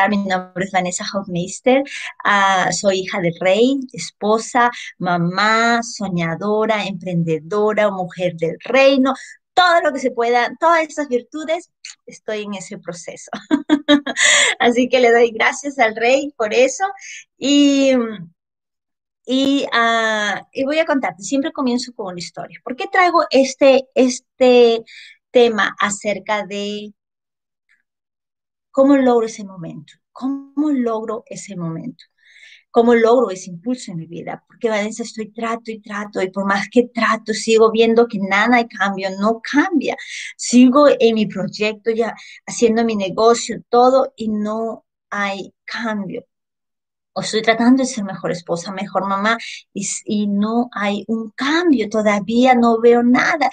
presentar, mi nombre es Vanessa Hofmeister, ah, soy hija del rey, esposa, mamá, soñadora, emprendedora, mujer del reino, todo lo que se pueda, todas esas virtudes, estoy en ese proceso. Así que le doy gracias al rey por eso y... Y, ah, y, voy a contarte, siempre comienzo con una historia. ¿Por qué traigo este, este tema acerca de cómo logro ese momento? ¿Cómo logro ese momento? ¿Cómo logro ese impulso en mi vida? Porque Vanessa, estoy trato y trato y por más que trato, sigo viendo que nada hay cambio, no cambia. Sigo en mi proyecto ya haciendo mi negocio, todo y no hay cambio. O estoy tratando de ser mejor esposa, mejor mamá y, y no hay un cambio, todavía no veo nada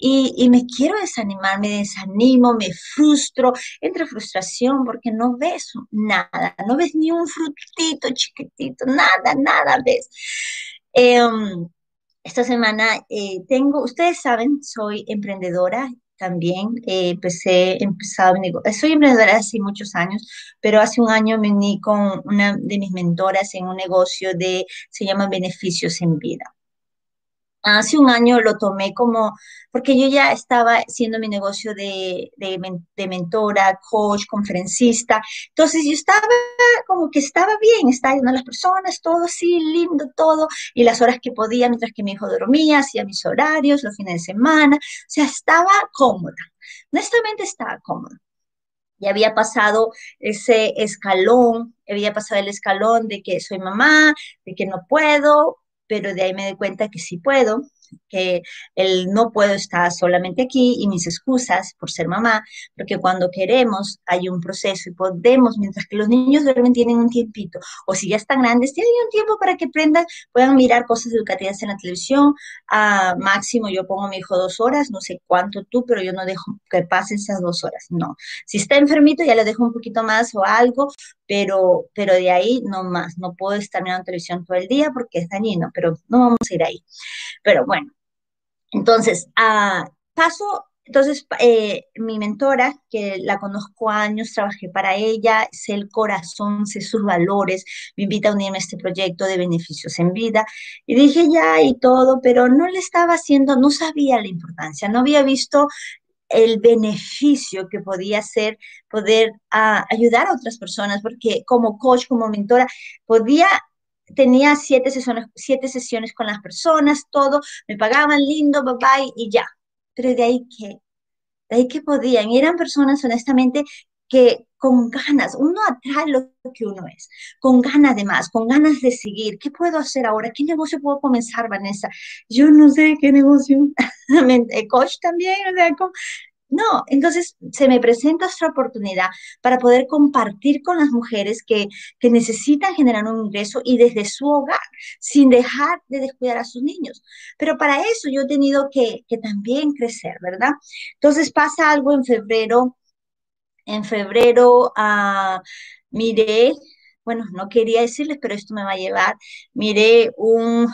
y, me quiero desanimar, me desanimo, me frustro, entra frustración porque no ves nada, no ves ni un frutito chiquitito, nada, nada ves. Em, esta semana eh, tengo, ustedes saben, soy emprendedora también, eh, empecé, empezado, soy emprendedora hace muchos años, pero hace un año me uní con una de mis mentoras en un negocio de, se llama Beneficios en Vida. Hace un año lo tomé como, porque yo ya estaba haciendo mi negocio de, de, mentora, coach, conferencista. Entonces yo estaba como que estaba bien, estaba ayudando a las personas, todo así, lindo, todo, y las horas que podía mientras que mi hijo dormía, hacía mis horarios, los fines de semana. O sea, estaba cómoda. Honestamente estaba cómoda. Ya había pasado ese escalón, había pasado el escalón de que soy mamá, de que no puedo, pero de ahí me di cuenta que sí puedo, que el no puedo estar solamente aquí y mis excusas por ser mamá, porque cuando queremos hay un proceso y podemos, mientras que los niños duermen tienen un tiempito, o si ya están grandes, tienen un tiempo para que aprendan, puedan mirar cosas educativas en la televisión, a máximo yo pongo a mi hijo dos horas, no sé cuánto tú, pero yo no dejo que pasen esas dos horas, no. Si está enfermito ya le dejo un poquito más o algo, pero, pero de ahí no más, no puedo estar mirando televisión todo el día porque es dañino, pero no vamos a ir ahí. Pero bueno, entonces, ah, paso, entonces eh, mi mentora, que la conozco años, trabajé para ella, sé el corazón, sé sus valores, me invita a unirme a este proyecto de beneficios en vida. Y dije ya y todo, pero no le estaba haciendo, no sabía la importancia, no había visto el beneficio que podía ser poder ah, ayudar a otras personas, porque como coach, como mentora, podía tenía siete sesiones, siete sesiones con las personas, todo, me pagaban lindo, bye bye, y ya. Pero de ahí que, de ahí que podían, y eran personas honestamente que con ganas, uno atrae lo que uno es, con ganas de más, con ganas de seguir. ¿Qué puedo hacer ahora? ¿Qué negocio puedo comenzar, Vanessa? Yo no sé qué negocio. Coach también, o sea, no, entonces se me presenta esta oportunidad para poder compartir con las mujeres que, necesitan generar un ingreso y desde su hogar, sin dejar de descuidar a sus niños. Pero para eso yo he tenido que, también crecer, ¿verdad? Entonces pasa algo en febrero. En febrero uh, miré, bueno, no quería decirles, pero esto me va a llevar, miré un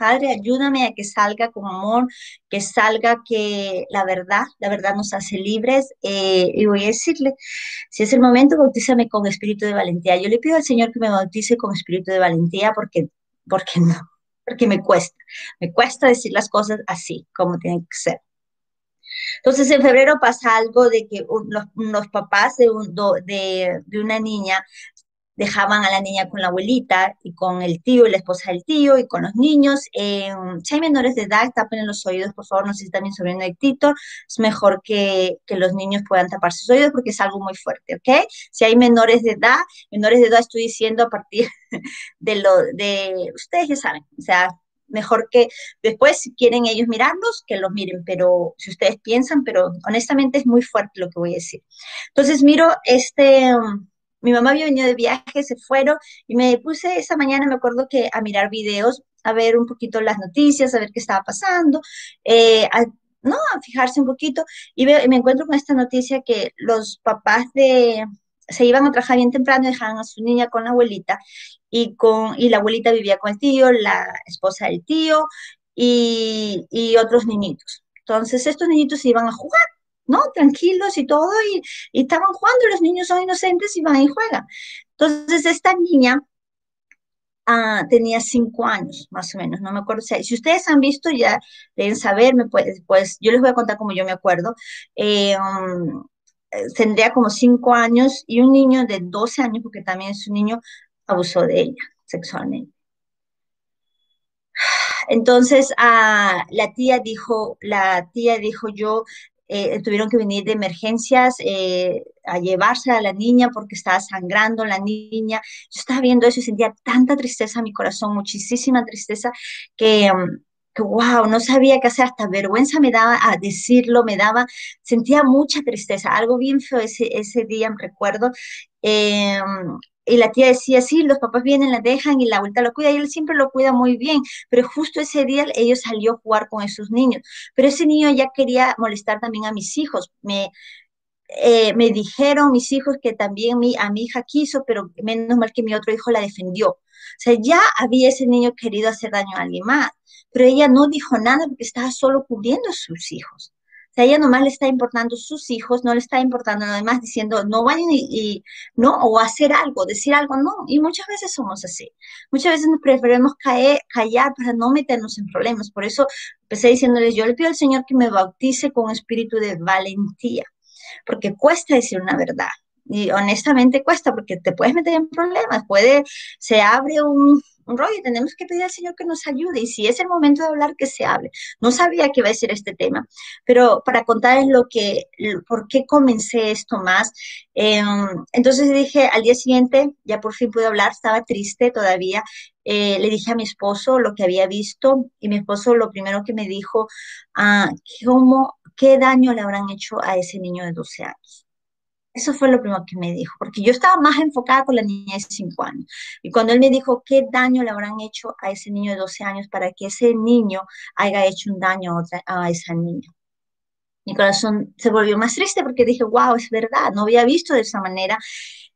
Padre, ayúdame a que salga con amor, que salga que la verdad, la verdad nos hace libres. Eh, y voy a decirle, si es el momento, bautízame con espíritu de valentía. Yo le pido al Señor que me bautice con espíritu de valentía porque, porque no, porque me cuesta, me cuesta decir las cosas así, como tienen que ser. Entonces, en febrero pasa algo de que los, papás de, una niña dejaban a la niña con la abuelita y con el tío y la esposa del tío y con los niños. Si hay menores de edad, tapen los oídos, por favor, no sé si también sobrino de Tito, es mejor que, que, los niños puedan tapar sus oídos porque es algo muy fuerte, ¿ok? Si hay menores de edad, menores de edad estoy diciendo a partir de lo de, ustedes ya saben, o sea, mejor que después si quieren ellos mirarlos, que los miren, pero si ustedes piensan, pero honestamente es muy fuerte lo que voy a decir. Entonces miro este mi mamá había venido de viaje, se fueron y me puse esa mañana, me acuerdo que a mirar videos, a ver un poquito las noticias, a ver qué estaba pasando, eh, a, no, a fijarse un poquito y, me encuentro con esta noticia que los papás de se iban a trabajar bien temprano y dejaban a su niña con la abuelita y con y la abuelita vivía con el tío, la esposa del tío y, y otros niñitos. Entonces estos niñitos se iban a jugar ¿no? Tranquilos y todo, y, y estaban jugando, los niños son inocentes y van y juegan. Entonces, esta niña Ah, tenía cinco años, más o menos, no me acuerdo. Si, ustedes han visto, ya deben saber, pues, pues yo les voy a contar como yo me acuerdo. Eh, um, tendría como cinco años y un niño de 12 años, porque también es un niño, abusó de ella sexualmente. Entonces, ah, la tía dijo, la tía dijo, yo eh, tuvieron que venir de emergencias eh, a llevarse a la niña porque estaba sangrando la niña. Yo estaba viendo eso y sentía tanta tristeza en mi corazón, muchísima tristeza, que, mm, wow, no sabía qué hacer, hasta vergüenza me daba a decirlo, me daba, sentía mucha tristeza, algo bien feo ese, ese día, me recuerdo. Eh, y la tía decía, sí, los papás vienen, la dejan y la vuelta lo cuida, y él siempre lo cuida muy bien, pero justo ese día ellos salió a jugar con esos niños, pero ese niño ya quería molestar también a mis hijos, me, eh, me dijeron mis hijos que también mi, a mi hija quiso, pero menos mal que mi otro hijo la defendió. O sea, ya había ese niño querido hacer daño a alguien más, pero ella no dijo nada porque estaba solo cubriendo a sus hijos. O sea, ella nomás le está importando sus hijos, no le está importando nada más diciendo, no vayan y, no, o hacer algo, decir algo, no. Y muchas veces somos así. Muchas veces nos preferimos callar para no meternos en problemas. Por eso empecé diciéndoles, yo le pido al Señor que me bautice con espíritu de valentía, porque cuesta decir una verdad. Y honestamente cuesta porque te puedes meter en problemas, puede, se abre un, un rollo, tenemos que pedir al Señor que nos ayude y si es el momento de hablar, que se hable. No sabía que iba a ser este tema, pero para contarles lo que, por qué comencé esto más, em, entonces dije, al día siguiente, ya por fin pude hablar, estaba triste todavía, eh, le dije a mi esposo lo que había visto y mi esposo lo primero que me dijo, ah, ¿cómo, ¿qué daño le habrán hecho a ese niño de 12 años? Eso fue lo primero que me dijo, porque yo estaba más enfocada con la niña de 5 años. Y cuando él me dijo qué daño le habrán hecho a ese niño de 12 años para que ese niño haya hecho un daño a, esa niña. Mi corazón se volvió más triste porque dije, wow, es verdad, no había visto de esa manera.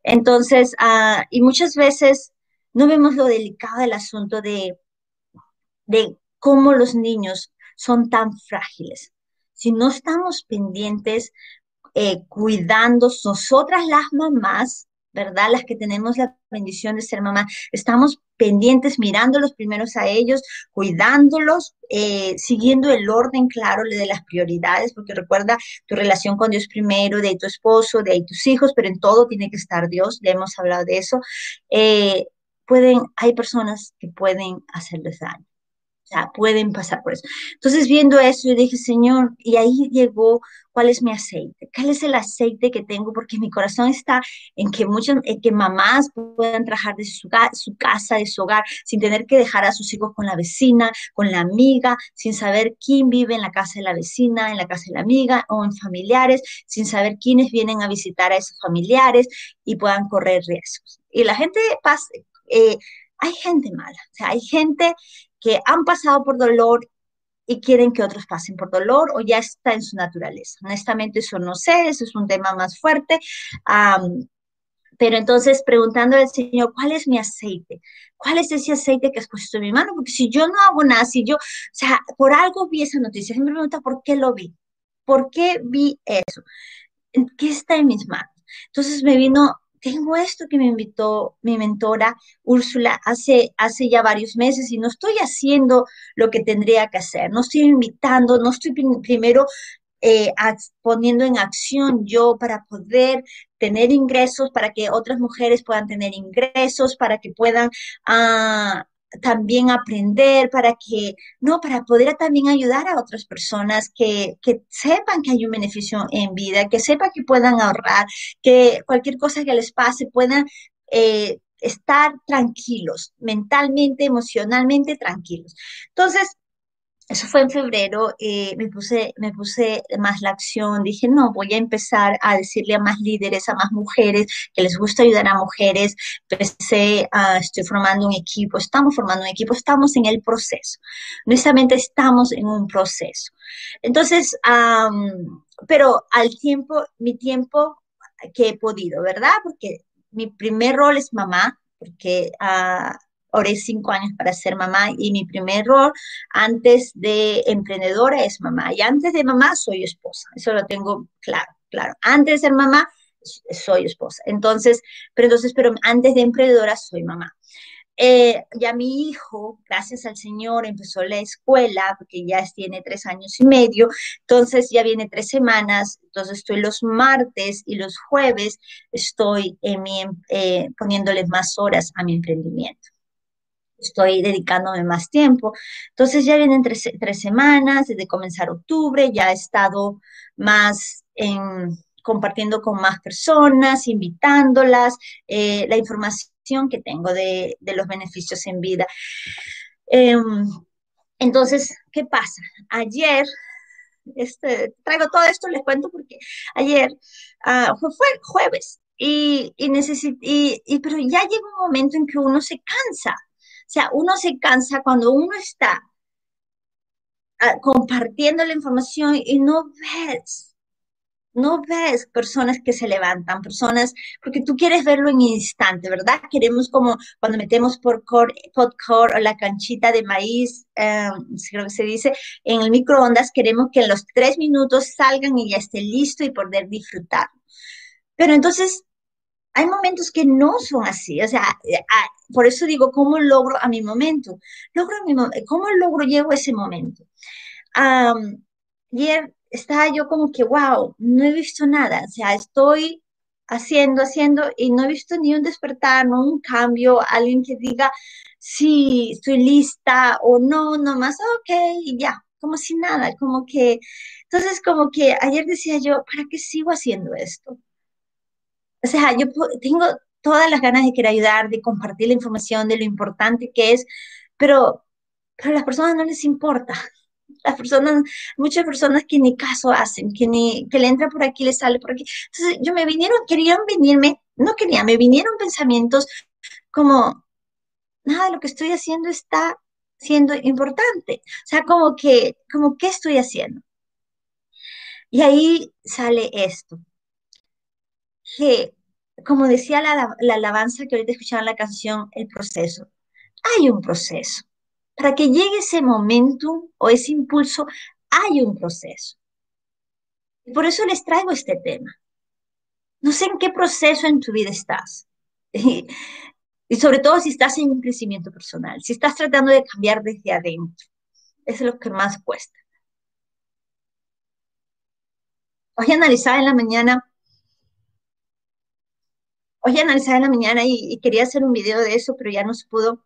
Entonces, ah, y muchas veces no vemos lo delicado del asunto de cómo los niños son tan frágiles. Si no estamos pendientes, eh, cuidando, nosotras las mamás, ¿verdad? Las que tenemos la bendición de ser mamá, estamos pendientes, mirándolos primeros a ellos, cuidándolos, eh, siguiendo el orden claro de las prioridades, porque recuerda tu relación con Dios primero, de tu esposo, de tus hijos, pero en todo tiene que estar Dios, ya hemos hablado de eso. Eh, pueden, hay personas que pueden hacerles daño. O sea, pueden pasar por eso. Entonces, viendo eso, yo dije, Señor, y ahí llegó, ¿cuál es mi aceite? ¿Cuál es el aceite que tengo? Porque mi corazón está en que muchas, en que mamás puedan trabajar de su, su casa, de su hogar, sin tener que dejar a sus hijos con la vecina, con la amiga, sin saber quién vive en la casa de la vecina, en la casa de la amiga o en familiares, sin saber quiénes vienen a visitar a esos familiares y puedan correr riesgos. Y la gente pasa, eh, hay gente mala, o sea, hay gente que han pasado por dolor y quieren que otros pasen por dolor o ya está en su naturaleza. Honestamente, eso no sé, eso es un tema más fuerte. pero entonces preguntando al Señor, ¿cuál es mi aceite? ¿Cuál es ese aceite que has puesto en mi mano? Porque si yo no hago nada, si yo, o sea, por algo vi esa noticia, me pregunta, ¿por qué lo vi? ¿Por qué vi eso? ¿Qué está en mis manos? Entonces me vino tengo esto que me invitó mi mentora Úrsula hace, hace ya varios meses y no estoy haciendo lo que tendría que hacer, no estoy invitando, no estoy primero eh, poniendo en acción yo para poder tener ingresos, para que otras mujeres puedan tener ingresos, para que puedan ah, también aprender, para que, no, para poder también ayudar a otras personas que, que sepan que hay un beneficio en vida, que sepan que puedan ahorrar, que cualquier cosa que les pase puedan eh, estar tranquilos, mentalmente, emocionalmente tranquilos. Entonces, eso fue en febrero, eh, me, puse, me puse más la acción, dije, no, voy a empezar a decirle a más líderes, a más mujeres, que les gusta ayudar a mujeres, empecé, estoy formando un equipo, estamos formando un equipo, estamos en el proceso, honestamente estamos en un proceso. Entonces, pero al tiempo, mi tiempo que he podido, ¿verdad? Porque mi primer rol es mamá, porque... Uh, oré cinco años para ser mamá y mi primer rol antes de emprendedora es mamá y antes de mamá soy esposa. Eso lo tengo claro, claro. Antes de ser mamá soy esposa. Entonces, pero entonces, pero antes de emprendedora soy mamá. Eh, ya mi hijo, gracias al Señor, empezó la escuela porque ya tiene tres años y medio, entonces ya viene tres semanas, entonces estoy los martes y los jueves, estoy en eh, poniéndole más horas a mi emprendimiento. Estoy dedicándome más tiempo. Entonces ya vienen tres, tres semanas, desde comenzar octubre, ya he estado más en, compartiendo con más personas, invitándolas, eh, la información que tengo de, los beneficios en vida. Em, entonces, ¿qué pasa? Ayer, este, traigo todo esto, les cuento porque ayer uh, fue, fue, jueves y, y, y, pero ya llega un momento en que uno se cansa. Sea, uno se cansa cuando uno está uh, compartiendo la información y no ves no ves personas que se levantan, personas, porque tú quieres verlo en instante, ¿verdad? Queremos como cuando metemos por core, o la canchita de maíz, eh, creo que se dice, en el microondas, queremos que en los tres minutos salgan y ya esté listo y poder disfrutar. Pero entonces, hay momentos que no son así, o sea, eh, ah, por eso digo, ¿cómo logro a mi momento? Logro mi, ¿Cómo logro, llego a ese momento? ayer estaba yo como que, wow, no he visto nada, o sea, estoy haciendo, haciendo y no he visto ni un despertar, no un cambio, alguien que diga, sí, estoy lista o no, nomás, ok, ya, como si nada, como que, entonces como que ayer decía yo, ¿para qué sigo haciendo esto? O sea, yo tengo todas las ganas de querer ayudar, de compartir la información, de lo importante que es, pero, pero a las personas no les importa las personas, muchas personas que ni caso hacen, que ni, que le entra por aquí, le sale por aquí. Entonces, yo me vinieron, querían venirme, no quería, me vinieron pensamientos como, nada, lo que estoy haciendo está siendo importante. O sea, como que, como, ¿qué estoy haciendo? Y ahí sale esto, que, como decía la, la alabanza que ahorita escuchaban la canción, el proceso. Hay un proceso. Para que llegue ese momento o ese impulso, hay un proceso. Y por eso les traigo este tema. No sé en qué proceso en tu vida estás. Y, sobre todo si estás en un crecimiento personal, si estás tratando de cambiar desde adentro. Eso es lo que más cuesta. Hoy analizaba en la mañana, hoy analizaba en la mañana y, quería hacer un video de eso, pero ya no se pudo.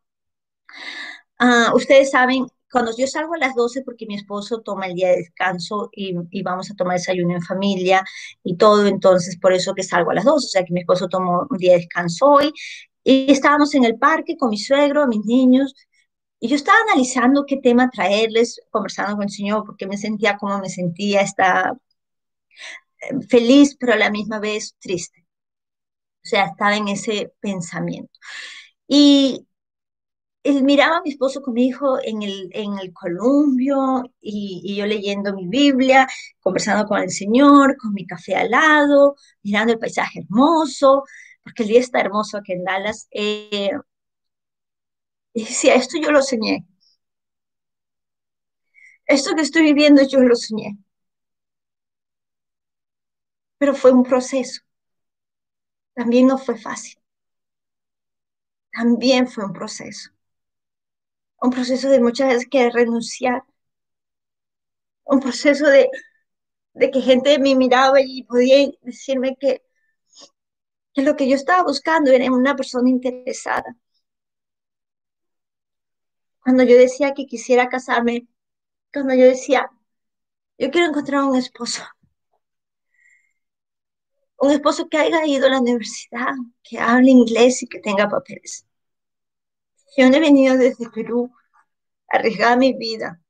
Ah, ustedes saben, cuando yo salgo a las 12 porque mi esposo toma el día de descanso y, vamos a tomar desayuno en familia y todo, entonces por eso que salgo a las 12, o sea que mi esposo tomó un día de descanso hoy y estábamos en el parque con mi suegro, mis niños, y yo estaba analizando qué tema traerles, conversando con el Señor, porque me sentía como me sentía, estaba eh, feliz, pero a la misma vez triste. O sea, estaba en ese pensamiento. Y, él miraba a mi esposo con mi hijo en el, en el columpio y, yo leyendo mi Biblia, conversando con el Señor, con mi café al lado, mirando el paisaje hermoso, porque el día está hermoso aquí en Dallas. Eh, y decía, esto yo lo soñé. Esto que estoy viviendo yo lo soñé. Pero fue un proceso. También no fue fácil. También fue un proceso un proceso de muchas veces que renunciar, un proceso de, que gente me miraba y podía decirme que, que lo que yo estaba buscando era una persona interesada. Cuando yo decía que quisiera casarme, cuando yo decía, yo quiero encontrar un esposo, un esposo que haya ido a la universidad, que hable inglés y que tenga papeles. Yo he venido desde Perú, arriesgada mi vida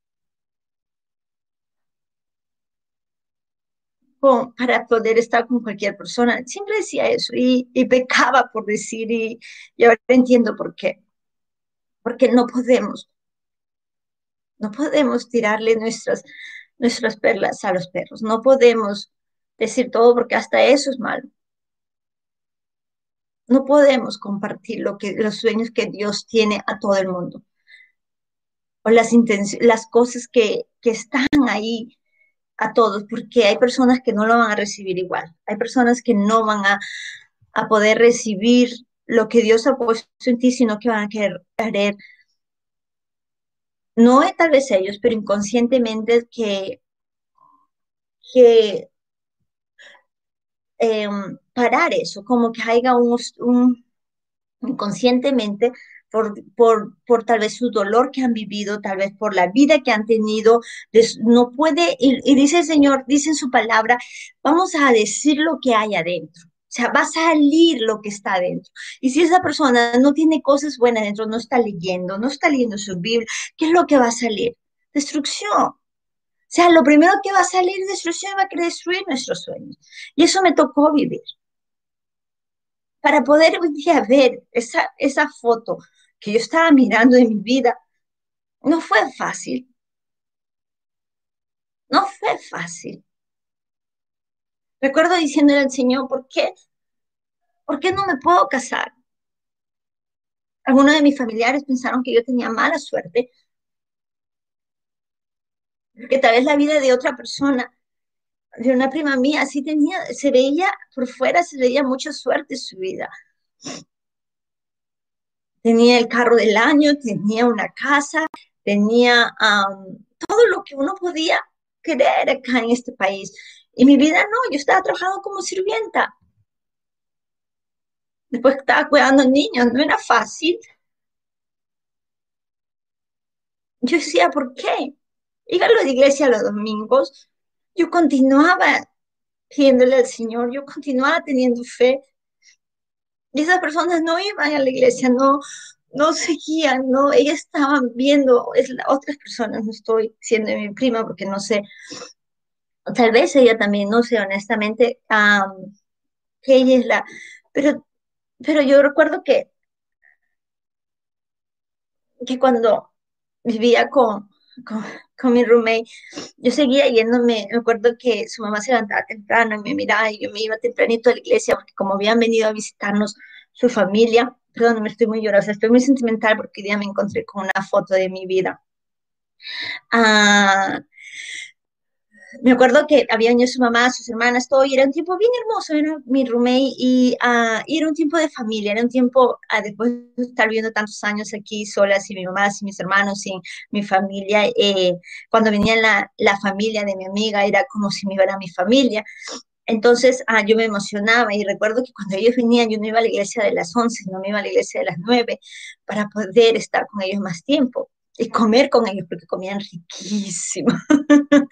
para poder estar con cualquier persona. Siempre decía eso y, pecaba por decir y, ahora entiendo por qué. Porque no podemos, no podemos tirarle nuestras, nuestras perlas a los perros. No podemos decir todo porque hasta eso es malo. No podemos compartir lo que, los sueños que Dios tiene a todo el mundo. O las, las cosas que, que están ahí a todos, porque hay personas que no lo van a recibir igual. Hay personas que no van a, a poder recibir lo que Dios ha puesto en ti, sino que van a querer, no es tal vez ellos, pero inconscientemente que, que em, parar eso, como que haya un, un inconscientemente por, por, por, tal vez su dolor que han vivido, tal vez por la vida que han tenido, no puede, y, y dice el Señor, dice en su palabra, vamos a decir lo que hay adentro. O sea, va a salir lo que está adentro. Y si esa persona no tiene cosas buenas dentro, no está leyendo, no está leyendo su Biblia, ¿qué es lo que va a salir? Destrucción. Sea, lo primero que va a salir destrucción, va a destruir nuestros sueños. Y eso me tocó vivir. Para poder un día ver esa, esa foto que yo estaba mirando en mi vida, no fue fácil. No fue fácil. Recuerdo diciéndole al Señor, ¿por qué? ¿Por qué no me puedo casar? Algunos de mis familiares pensaron que yo tenía mala suerte, que tal vez la vida de otra persona, de una prima mía, así tenía, se veía por fuera, se veía mucha suerte en su vida. Tenía el carro del año, tenía una casa, tenía todo lo que uno podía querer acá en este país. Y mi vida no, yo estaba trabajando como sirvienta. Después estaba cuidando niños, no era fácil. Yo decía, ¿por qué? Iba a la iglesia los domingos, yo continuaba pidiéndole al Señor, yo continuaba teniendo fe. Y esas personas no iban a la iglesia, no, no seguían, no, ellas estaban viendo, otras personas, no estoy siendo mi prima porque no sé, tal vez ella también, no sé, honestamente, ella es la, pero, pero yo recuerdo que, que cuando vivía con, con, mi roommate, yo seguía yéndome, me acuerdo que su mamá se levantaba temprano y me miraba y yo me iba tempranito a la iglesia porque como habían venido a visitarnos su familia, perdón, me estoy muy llorosa, estoy muy sentimental porque hoy día me encontré con una foto de mi vida. Ah, me acuerdo que había venido su mamá, sus hermanas, todo, y era un tiempo bien hermoso, era mi roommate, y, uh, y era un tiempo de familia, era un tiempo, uh, después de estar viviendo tantos años aquí sola, sin mi mamá, sin mis hermanos, sin mi familia, eh, cuando venía la, la, familia de mi amiga, era como si me iba a mi familia. Entonces, ah, yo me emocionaba y recuerdo que cuando ellos venían, yo no iba a la iglesia de las 11, no me iba a la iglesia de las 9 para poder estar con ellos más tiempo y comer con ellos, porque comían riquísimo.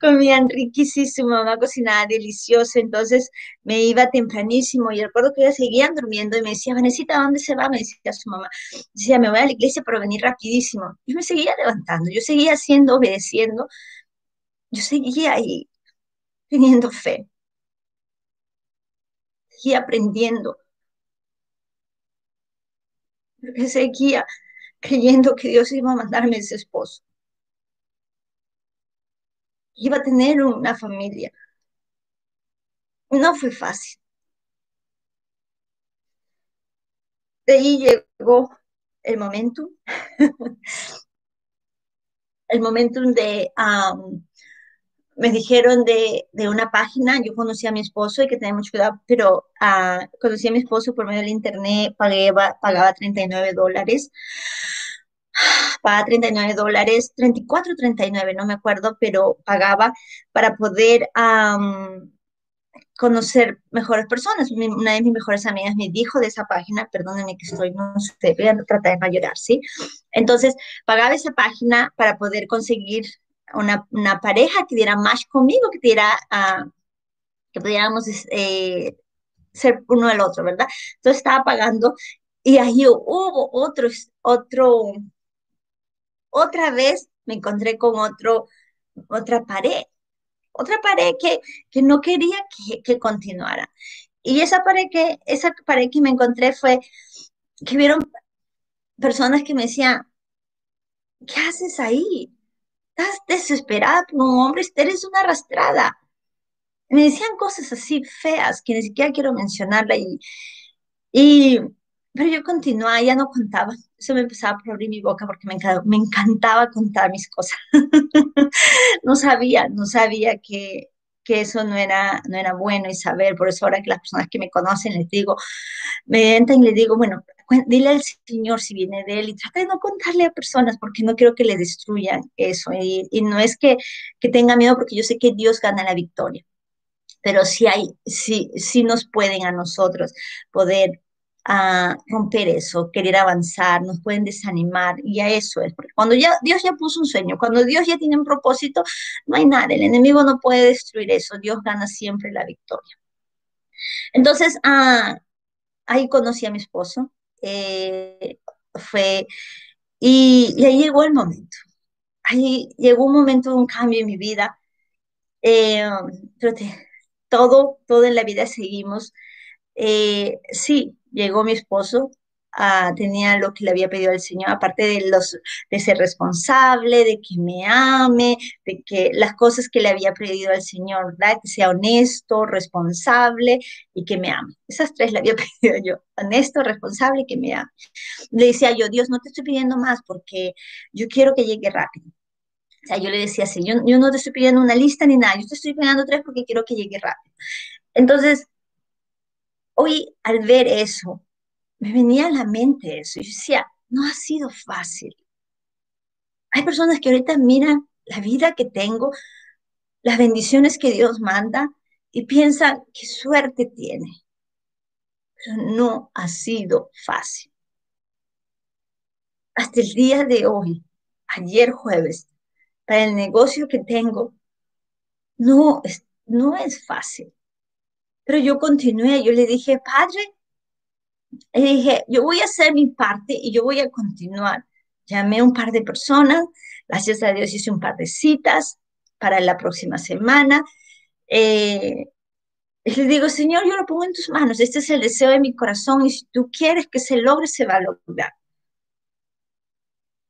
comían riquísimo, mamá cocinaba delicioso, entonces me iba tempranísimo y recuerdo que ellos seguían durmiendo y me decía, Vanesita, ¿dónde se va? Me decía su mamá. Decía, me voy a la iglesia para venir rapidísimo. Y me seguía levantando, yo seguía haciendo, obedeciendo, yo seguía ahí teniendo fe, seguía aprendiendo, porque seguía creyendo que Dios iba a mandarme ese esposo. Iba a tener una familia. No fue fácil. De ahí llegó el momento, el momento de, me dijeron de, de, una página, yo conocí a mi esposo y que tenía mucho cuidado, pero uh, conocí a mi esposo por medio del internet, pagué, pagaba 39 dólares pagaba 39 dólares, 34, 39, no me acuerdo, pero pagaba para poder conocer mejores personas. Una de mis mejores amigas me dijo de esa página, perdónenme que estoy, no sé, voy a tratar de mayorar, ¿sí? Entonces, pagaba esa página para poder conseguir una, una pareja que diera más conmigo, que diera, uh, que pudiéramos eh, ser uno al otro, ¿verdad? Entonces estaba pagando y ahí hubo otro, otro otra vez me encontré con otro, otra pared, otra pared que, que no quería que, que, continuara. Y esa pared, que, esa pared que me encontré fue que vieron personas que me decían, ¿qué haces ahí? Estás desesperada por un hombre, eres una arrastrada. Me decían cosas así feas que ni siquiera quiero mencionarla y, Y, pero yo continuaba, ya no contaba. Eso me empezaba por abrir mi boca porque me encantaba, me encantaba contar mis cosas. no sabía, no sabía que, que eso no era, no era bueno y saber. Por eso ahora que las personas que me conocen les digo, me entran y les digo, bueno, dile al Señor si viene de Él y trata de no contarle a personas porque no quiero que le destruyan eso. Y, no es que, que tenga miedo porque yo sé que Dios gana la victoria pero sí hay, sí, sí nos pueden a nosotros poder a romper eso, querer avanzar, nos pueden desanimar y a eso es, porque cuando ya Dios ya puso un sueño, cuando Dios ya tiene un propósito, no hay nada, el enemigo no puede destruir eso, Dios gana siempre la victoria. Entonces, ah, ahí conocí a mi esposo, eh, fue, y, y, ahí llegó el momento, ahí llegó un momento un cambio en mi vida, eh, todo, todo en la vida seguimos. Eh, sí, llegó mi esposo, ah, tenía lo que le había pedido al Señor, aparte de, los, de ser responsable, de que me ame, de que las cosas que le había pedido al Señor, ¿verdad? Que sea honesto, responsable y que me ame. Esas tres le había pedido yo, honesto, responsable y que me ame. Le decía yo, Dios, no te estoy pidiendo más porque yo quiero que llegue rápido. O sea, yo le decía así, yo, yo no te estoy pidiendo una lista ni nada, yo te estoy pidiendo tres porque quiero que llegue rápido. Entonces, hoy al ver eso, me venía a la mente eso. Y yo decía, no ha sido fácil. Hay personas que ahorita miran la vida que tengo, las bendiciones que Dios manda y piensan qué suerte tiene. Pero no ha sido fácil. Hasta el día de hoy, ayer jueves, para el negocio que tengo, no es, no es fácil. Pero yo continué, yo le dije, Padre, le dije, yo voy a hacer mi parte y yo voy a continuar. Llamé a un par de personas, gracias a Dios hice un par de citas para la próxima semana. Eh, y le digo, Señor, yo lo pongo en tus manos, este es el deseo de mi corazón y si tú quieres que se logre, se va a lograr.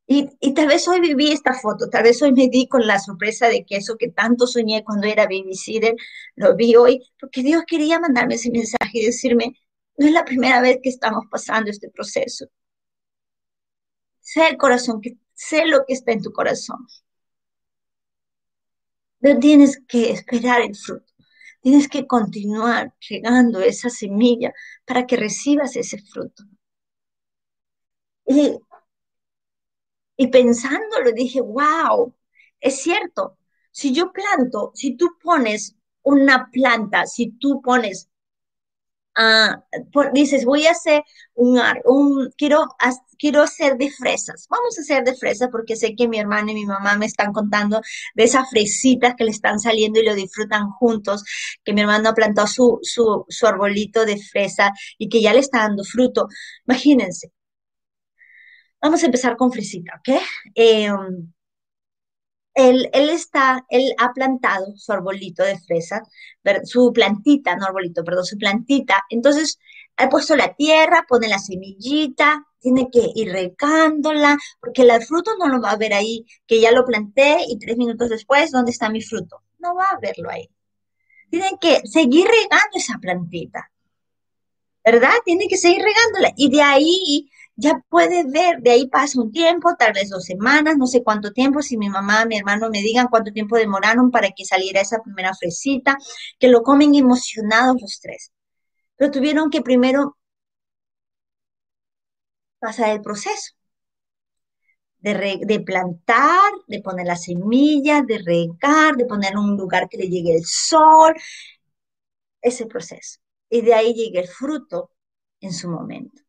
Y, y, tal vez hoy viví esta foto, tal vez hoy me di con la sorpresa de que eso que tanto soñé cuando era babysitter, lo vi hoy, porque Dios quería mandarme ese mensaje y decirme, no es la primera vez que estamos pasando este proceso. Sé el corazón, que sé lo que está en tu corazón. No tienes que esperar el fruto. Tienes que continuar regando esa semilla para que recibas ese fruto. Y y pensándolo dije, wow, es cierto, si yo planto, si tú pones una planta, si tú pones, por, dices, voy a hacer un, un quiero, quiero hacer de fresas, vamos a hacer de fresas porque sé que mi hermana y mi mamá me están contando de esas fresitas que le están saliendo y lo disfrutan juntos, que mi hermano ha plantado su, su, su arbolito de fresa y que ya le está dando fruto. Imagínense, Vamos a empezar con Fresita, ¿ok? Eh, él, está, él ha plantado su arbolito de fresa, su plantita, no arbolito, perdón, su plantita. Entonces, ha puesto la tierra, pone la semillita, tiene que ir regándola, porque el fruto no lo va a ver ahí, que ya lo planté y tres minutos después, ¿dónde está mi fruto? No va a verlo ahí. Tiene que seguir regando esa plantita, ¿verdad? Tiene que seguir regándola. Y de ahí ya puede ver, de ahí pasa un tiempo, tal vez dos semanas, no sé cuánto tiempo, si mi mamá, mi hermano me digan cuánto tiempo demoraron para que saliera esa primera fresita, que lo comen emocionados los tres. Pero tuvieron que primero pasar el proceso de, de plantar, de poner las semillas, de regar, de poner un lugar que le llegue el sol, ese proceso. Y de ahí llega el fruto en su momento.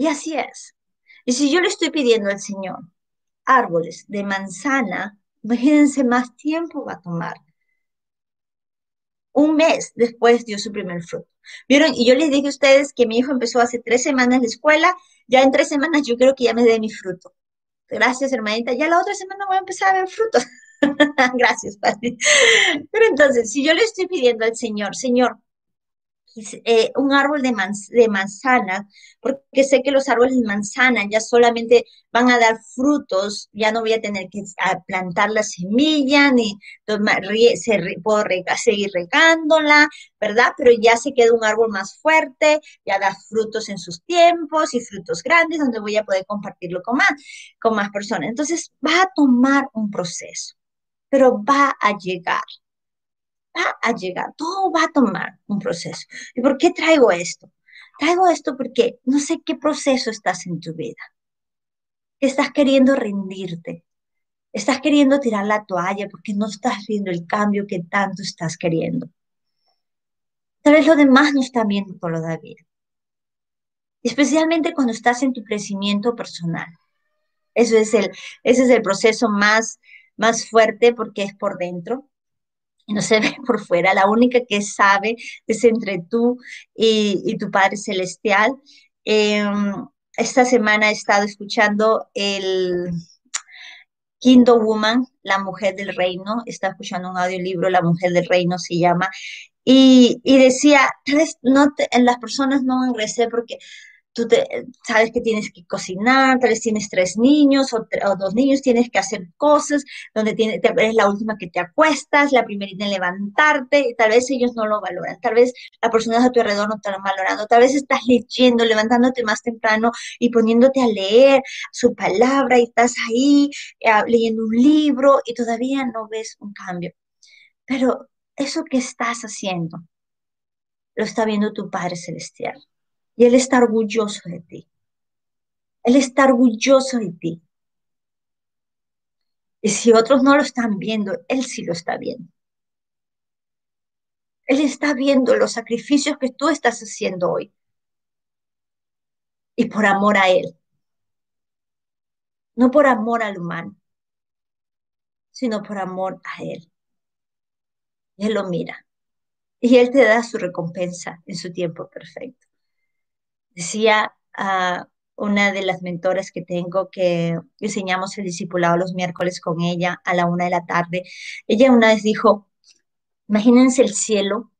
Y así es. Y si yo le estoy pidiendo al Señor árboles de manzana, imagínense más tiempo va a tomar. Un mes después dio su primer fruto. ¿Vieron? Y yo les dije a ustedes que mi hijo empezó hace tres semanas la escuela, ya en tres semanas yo creo que ya me dé mi fruto. Gracias, hermanita. Ya la otra semana voy a empezar a ver frutos. Gracias, Padre. Pero entonces, si yo le estoy pidiendo al Señor, Señor, eh, un árbol de, de manzana, porque sé que los árboles de manzana ya solamente van a dar frutos, ya no voy a tener que plantar la semilla, ni se, puedo seguir regándola, ¿verdad? Pero ya se queda un árbol más fuerte, ya da frutos en sus tiempos y frutos grandes, donde voy a poder compartirlo con más, con más personas. Entonces, va a tomar un proceso, pero va a llegar va a llegar, todo va a tomar un proceso. ¿Y por qué traigo esto? Traigo esto porque no sé qué proceso estás en tu vida. Estás queriendo rendirte. Estás queriendo tirar la toalla porque no estás viendo el cambio que tanto estás queriendo. Tal vez los demás no están viendo todavía. Especialmente cuando estás en tu crecimiento personal. Eso es el, ese es el proceso más, más fuerte porque es por dentro no se ve por fuera. La única que sabe es entre tú y, tu Padre Celestial. Em, esta semana he estado escuchando el Kingdom Woman, la mujer del reino. Está escuchando un audiolibro, La mujer del reino se llama. Y, decía, no las personas no ingresé porque tú sabes que tienes que cocinar, tal vez tienes tres niños o, dos niños, tienes que hacer cosas, donde tienes, eres la última que te acuestas, la primerita en levantarte, y tal vez ellos no lo valoran, tal vez las personas a tu alrededor no están valorando, tal vez estás leyendo, levantándote más temprano y poniéndote a leer su palabra y estás ahí eh, leyendo un libro y todavía no ves un cambio. Pero eso que estás haciendo, lo está viendo tu Padre Celestial y Él está orgulloso de ti. Él está orgulloso de ti. Y si otros no lo están viendo, Él sí lo está viendo. Él está viendo los sacrificios que tú estás haciendo hoy. Y por amor a Él. No por amor al humano, sino por amor a Él. Él lo mira. Y Él te da su recompensa en su tiempo perfecto. Decía a una de las mentoras que tengo que enseñamos el discipulado los miércoles con ella a la una de la tarde. Ella una vez dijo, imagínense el cielo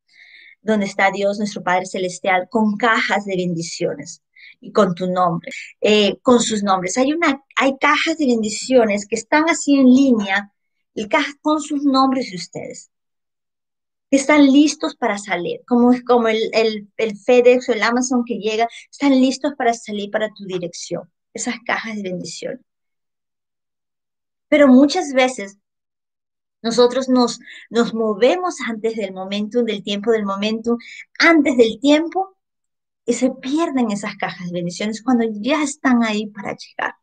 donde está Dios, nuestro Padre Celestial, con cajas de bendiciones y con tu nombre, eh, con sus nombres. Hay, una, hay cajas de bendiciones que están así en línea, y cajas con sus nombres de ustedes están listos para salir, como, como el, el, el FedEx o el Amazon que llega, están listos para salir para tu dirección, esas cajas de bendición. Pero muchas veces nosotros nos, nos movemos antes del momento, del tiempo, del momento, antes del tiempo, y se pierden esas cajas de bendiciones cuando ya están ahí para llegar.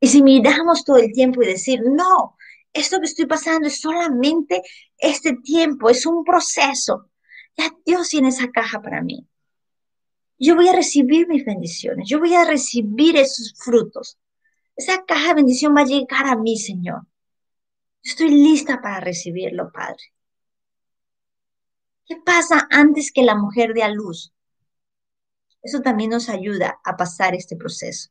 Y si miramos todo el tiempo y decir, no, esto que estoy pasando es solamente este tiempo, es un proceso. Ya Dios tiene esa caja para mí. Yo voy a recibir mis bendiciones, yo voy a recibir esos frutos. Esa caja de bendición va a llegar a mí, Señor. Estoy lista para recibirlo, Padre. ¿Qué pasa antes que la mujer dé a luz? Eso también nos ayuda a pasar este proceso.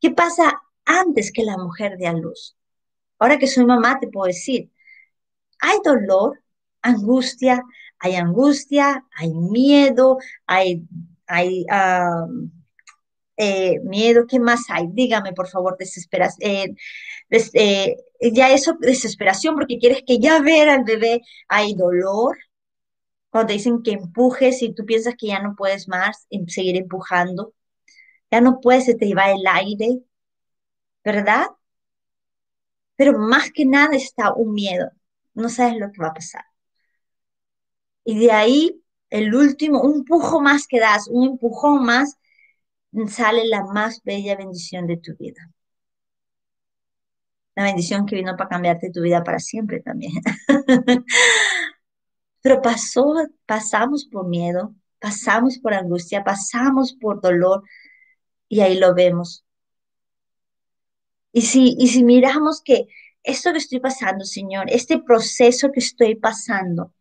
¿Qué pasa antes que la mujer dé a luz? Ahora que soy mamá, te puedo decir, hay dolor, angustia, hay angustia, hay miedo, hay, hay eh, miedo, ¿qué más hay? Dígame, por favor, desesperación. Eh, ya eso, desesperación, porque quieres que ya ver al bebé, hay dolor, cuando te dicen que empujes y tú piensas que ya no puedes más seguir empujando, ya no puedes, se te va el aire, ¿verdad? Pero más que nada está un miedo. No sabes lo que va a pasar. Y de ahí, el último, un empujo más que das, un empujón más, sale la más bella bendición de tu vida. La bendición que vino para cambiarte tu vida para siempre también. Pero pasó, pasamos por miedo, pasamos por angustia, pasamos por dolor y ahí lo vemos. Y si, y si miramos que esto que estoy pasando, Señor, este proceso que estoy pasando,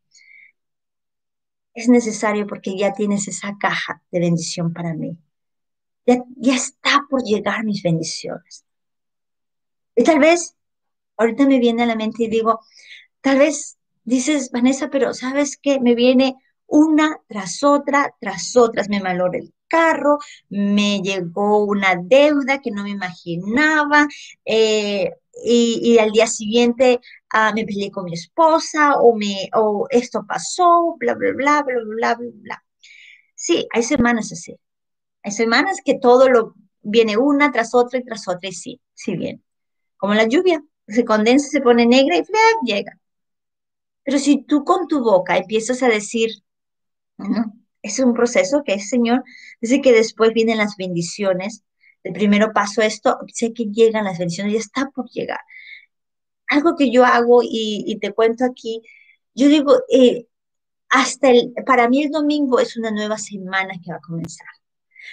es necesario porque ya tienes esa caja de bendición para mí. Ya, ya está por llegar mis bendiciones. Y tal vez, ahorita me viene a la mente y digo, tal vez dices, Vanessa, pero ¿sabes qué? Me viene una tras otra, tras otras. Me maloré el carro, me llegó una deuda que no me imaginaba, eh, y, al día siguiente ah, me peleé con mi esposa, o, me, o esto pasó, bla, bla, bla, bla, bla, bla, bla. Sí, hay semanas así. Hay semanas que todo lo viene una tras otra y tras otra, y sí, sí viene. Como la lluvia, se condensa, se pone negra y llega. Pero si tú con tu boca empiezas a decir, es un proceso que es, Señor, dice que después vienen las bendiciones. El primero paso esto, sé que llegan las bendiciones, ya está por llegar. Algo que yo hago y, te cuento aquí, yo digo, eh, hasta el, para mí el domingo es una nueva semana que va a comenzar.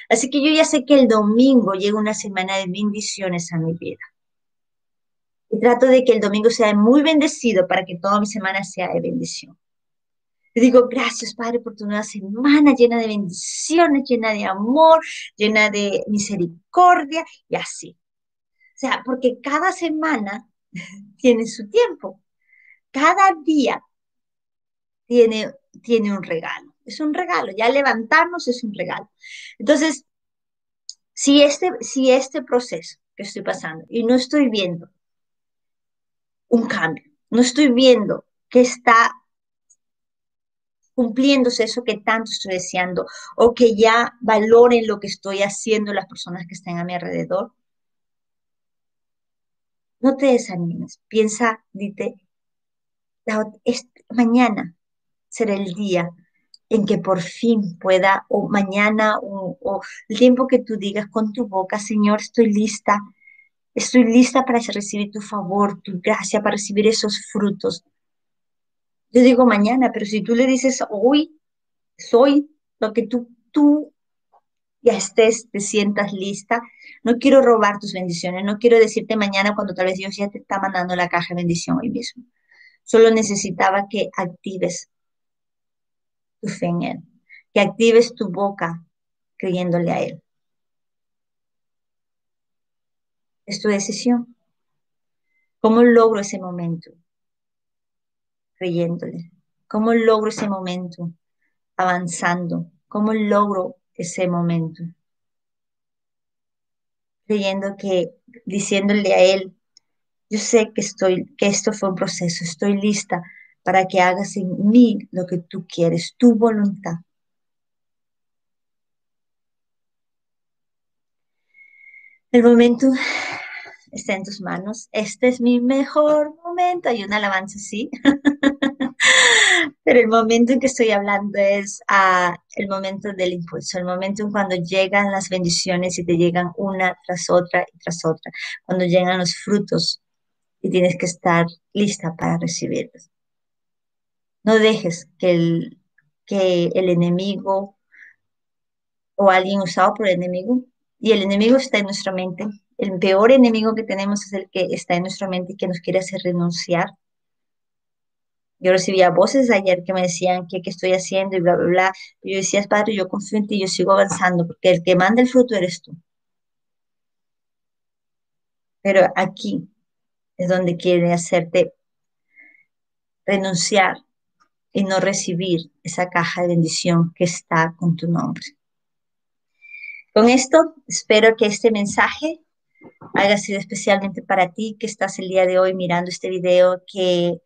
Así que yo ya sé que el domingo llega una semana de bendiciones a mi vida. Y trato de que el domingo sea muy bendecido para que toda mi semana sea de bendición. Le digo, gracias Padre por tu nueva semana llena de bendiciones, llena de amor, llena de misericordia y así. O sea, porque cada semana tiene su tiempo. Cada día tiene, tiene un regalo. Es un regalo. Ya levantarnos es un regalo. Entonces, si este, si este proceso que estoy pasando y no estoy viendo un cambio, no estoy viendo que está cumpliéndose eso que tanto estoy deseando o que ya valoren lo que estoy haciendo las personas que están a mi alrededor. No te desanimes, piensa, dite, mañana será el día en que por fin pueda, o mañana, o, o, el tiempo que tú digas con tu boca, Señor, estoy lista, estoy lista para recibir tu favor, tu gracia, para recibir esos frutos. Yo digo mañana, pero si tú le dices hoy, soy lo que tú, tú ya estés, te sientas lista, no quiero robar tus bendiciones, no quiero decirte mañana cuando tal vez Dios ya te está mandando la caja de bendición hoy mismo. Solo necesitaba que actives tu fe en Él, que actives tu boca creyéndole a Él. Es tu decisión. ¿Cómo logro ese momento? Creyéndole? ¿Cómo logro ese momento avanzando? ¿Cómo logro ese momento? Creyendo que, diciéndole a Él, yo sé que estoy, que esto fue un proceso, estoy lista para que hagas en mí lo que tú quieres, tu voluntad. El momento está en tus manos. Este es mi mejor momento. Hay una alabanza así. Pero el momento en que estoy hablando es ah, el momento del impulso, el momento en cuando llegan las bendiciones y te llegan una tras otra y tras otra, cuando llegan los frutos y tienes que estar lista para recibirlos. No dejes que el, que el enemigo o alguien usado por el enemigo, y el enemigo está en nuestra mente, el peor enemigo que tenemos es el que está en nuestra mente y que nos quiere hacer renunciar. Yo recibía voces ayer que me decían que qué estoy haciendo y bla, bla, bla. yo decía, Padre, yo confío en ti, yo sigo avanzando, porque el que manda el fruto eres tú. Pero aquí es donde quiere hacerte renunciar y no recibir esa caja de bendición que está con tu nombre. Con esto, espero que este mensaje haya sido especialmente para ti que estás el día de hoy mirando este video, que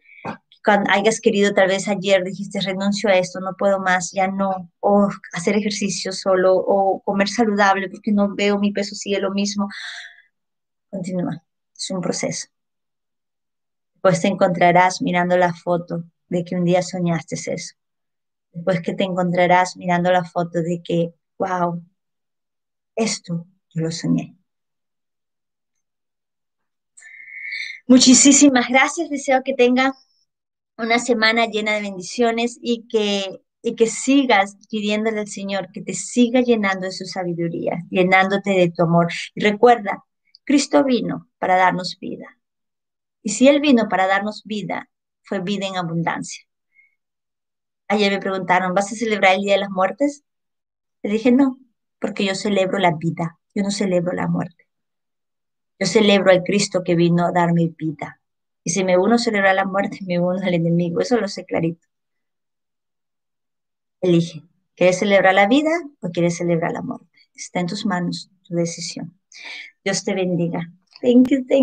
cuando hayas querido tal vez ayer dijiste renuncio a esto, no puedo más, ya no, o hacer ejercicio solo, o comer saludable porque no veo mi peso sigue lo mismo. Continúa, es un proceso. Después te encontrarás mirando la foto de que un día soñaste eso. Después que te encontrarás mirando la foto de que, wow, esto yo lo soñé. Muchísimas gracias. Deseo que tenga una semana llena de bendiciones y que, y que sigas pidiéndole al Señor que te siga llenando de su sabiduría, llenándote de tu amor. Y recuerda, Cristo vino para darnos vida. Y si Él vino para darnos vida, fue vida en abundancia. Ayer me preguntaron, ¿vas a celebrar el Día de las Muertes? Le dije, no, porque yo celebro la vida, yo no celebro la muerte. Yo celebro al Cristo que vino a darme vida. Y si me uno a celebrar la muerte, me uno al enemigo. Eso lo sé clarito. Elige. ¿Quieres celebrar la vida o quieres celebrar la muerte? Está en tus manos tu decisión. Dios te bendiga. Thank you, thank